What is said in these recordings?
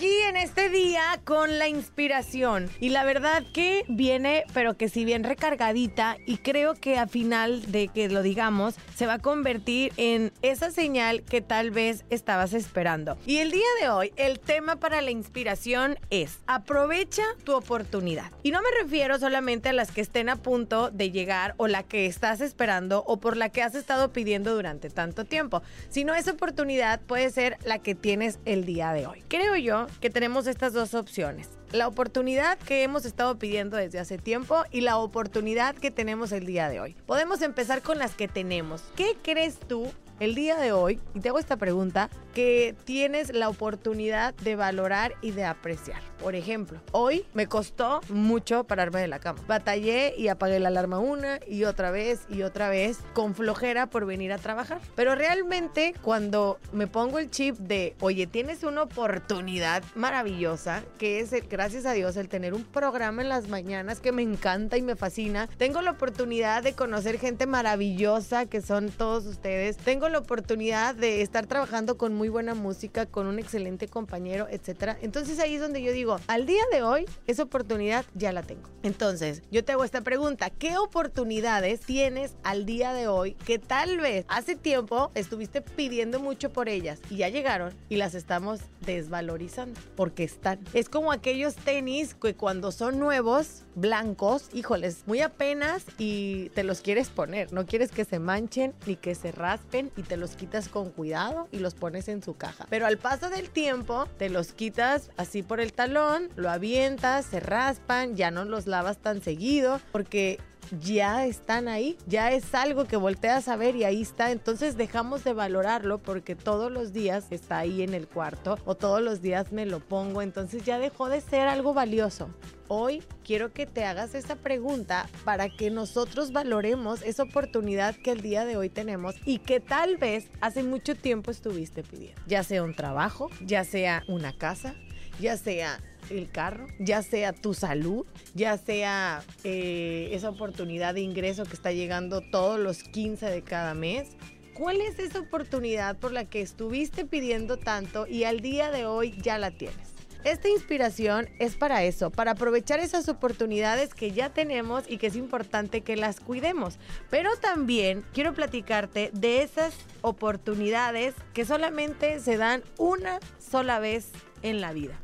Aquí en este día con la inspiración. Y la verdad que viene, pero que si bien recargadita, y creo que a final de que lo digamos, se va a convertir en esa señal que tal vez estabas esperando. Y el día de hoy, el tema para la inspiración es aprovecha tu oportunidad. Y no me refiero solamente a las que estén a punto de llegar o la que estás esperando o por la que has estado pidiendo durante tanto tiempo, sino esa oportunidad puede ser la que tienes el día de hoy creo yo que tenemos estas dos opciones. La oportunidad que hemos estado pidiendo desde hace tiempo y la oportunidad que tenemos el día de hoy. Podemos empezar con las que tenemos. ¿Qué crees tú el día de hoy, y te hago esta pregunta, que tienes la oportunidad de valorar y de apreciar. Por ejemplo, hoy me costó mucho pararme de la cama. Batallé y apagué la alarma una y otra vez y otra vez con flojera por venir a trabajar. Pero realmente cuando me pongo el chip de, oye, tienes una oportunidad maravillosa, que es, gracias a Dios, el tener un programa en las mañanas que me encanta y me fascina. Tengo la oportunidad de conocer gente maravillosa que son todos ustedes. Tengo la oportunidad de estar trabajando con muy buena música, con un excelente compañero, etcétera. Entonces ahí es donde yo digo, al día de hoy, esa oportunidad ya la tengo. Entonces, yo te hago esta pregunta, ¿qué oportunidades tienes al día de hoy que tal vez hace tiempo estuviste pidiendo mucho por ellas y ya llegaron y las estamos desvalorizando porque están? Es como aquellos tenis que cuando son nuevos, blancos, híjoles, muy apenas y te los quieres poner, no quieres que se manchen ni que se raspen y te los quitas con cuidado y los pones en su caja. Pero al paso del tiempo, te los quitas así por el talón, lo avientas, se raspan, ya no los lavas tan seguido, porque ya están ahí, ya es algo que volteas a ver y ahí está, entonces dejamos de valorarlo porque todos los días está ahí en el cuarto o todos los días me lo pongo, entonces ya dejó de ser algo valioso. Hoy quiero que te hagas esa pregunta para que nosotros valoremos esa oportunidad que el día de hoy tenemos y que tal vez hace mucho tiempo estuviste pidiendo. Ya sea un trabajo, ya sea una casa, ya sea el carro, ya sea tu salud, ya sea eh, esa oportunidad de ingreso que está llegando todos los 15 de cada mes. ¿Cuál es esa oportunidad por la que estuviste pidiendo tanto y al día de hoy ya la tienes? Esta inspiración es para eso, para aprovechar esas oportunidades que ya tenemos y que es importante que las cuidemos. Pero también quiero platicarte de esas oportunidades que solamente se dan una sola vez en la vida.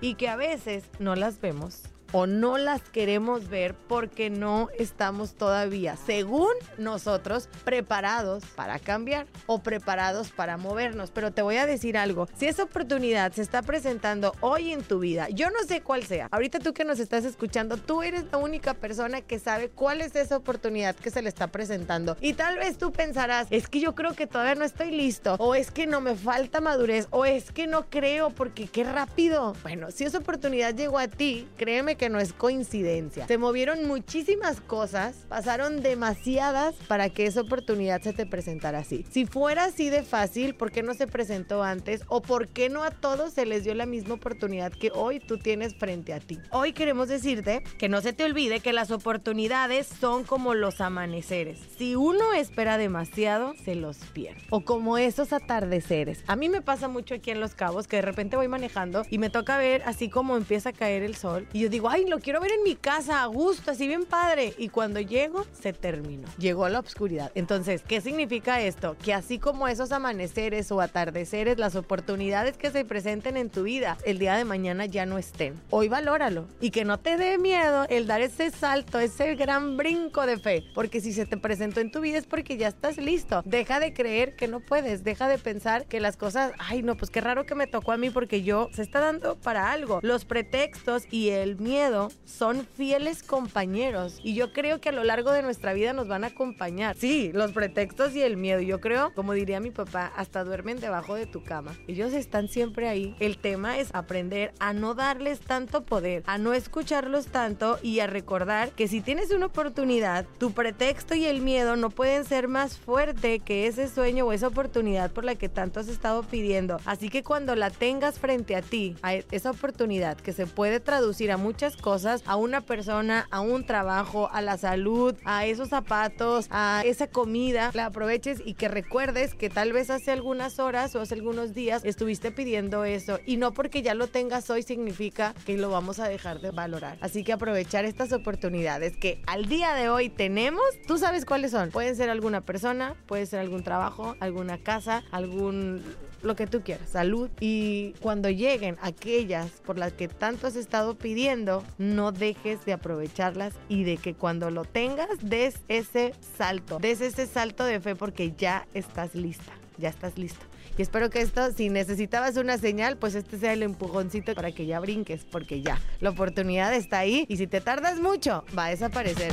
Y que a veces no las vemos o no las queremos ver porque no estamos todavía, según nosotros, preparados para cambiar o preparados para movernos. Pero te voy a decir algo, si esa oportunidad se está presentando hoy en tu vida, yo no sé cuál sea, ahorita tú que nos estás escuchando, tú eres la única persona que sabe cuál es esa oportunidad que se le está presentando. Y tal vez tú pensarás, es que yo creo que todavía no estoy listo, o es que no me falta madurez, o es que no creo porque qué rápido. Bueno, si esa oportunidad llegó a ti, créeme no es coincidencia. Se movieron muchísimas cosas, pasaron demasiadas para que esa oportunidad se te presentara así. Si fuera así de fácil, ¿por qué no se presentó antes? ¿O por qué no a todos se les dio la misma oportunidad que hoy tú tienes frente a ti? Hoy queremos decirte que no se te olvide que las oportunidades son como los amaneceres. Si uno espera demasiado, se los pierde. O como esos atardeceres. A mí me pasa mucho aquí en Los Cabos que de repente voy manejando y me toca ver así como empieza a caer el sol y yo digo, ay, lo quiero ver en mi casa a gusto, así bien padre. Y cuando llego, se terminó. Llegó la oscuridad. Entonces, ¿qué significa esto? Que así como esos amaneceres o atardeceres, las oportunidades que se presenten en tu vida, el día de mañana ya no estén. Hoy valóralo y que no te dé miedo el dar ese salto, ese gran brinco de fe. Porque si se te presentó en tu vida es porque ya estás listo. Deja de creer que no puedes. Deja de pensar que las cosas, ay no, pues qué raro que me tocó a mí porque yo se está dando para algo. Los pretextos y el miedo miedo son fieles compañeros y yo creo que a lo largo de nuestra vida nos van a acompañar. Sí, los pretextos y el miedo. Yo creo, como diría mi papá, hasta duermen debajo de tu cama. Ellos están siempre ahí. El tema es aprender a no darles tanto poder, a no escucharlos tanto y a recordar que si tienes una oportunidad, tu pretexto y el miedo no pueden ser más fuerte que ese sueño o esa oportunidad por la que tanto has estado pidiendo. Así que cuando la tengas frente a ti, a esa oportunidad que se puede traducir a muchas cosas, a una persona, a un trabajo, a la salud, a esos zapatos, a esa comida, la aproveches y que recuerdes que tal vez hace algunas horas o hace algunos días estuviste pidiendo eso y no porque ya lo tengas hoy significa que lo vamos a dejar de valorar. Así que aprovechar estas oportunidades que al día de hoy tenemos, tú sabes cuáles son. Pueden ser alguna persona, puede ser algún trabajo, alguna casa, algún lo que tú quieras, salud. Y cuando lleguen aquellas por las que tanto has estado pidiendo, no dejes de aprovecharlas y de que cuando lo tengas, des ese salto, des ese salto de fe porque ya estás lista, ya estás listo. Y espero que esto, si necesitabas una señal, pues este sea el empujoncito para que ya brinques, porque ya, la oportunidad está ahí y si te tardas mucho, va a desaparecer.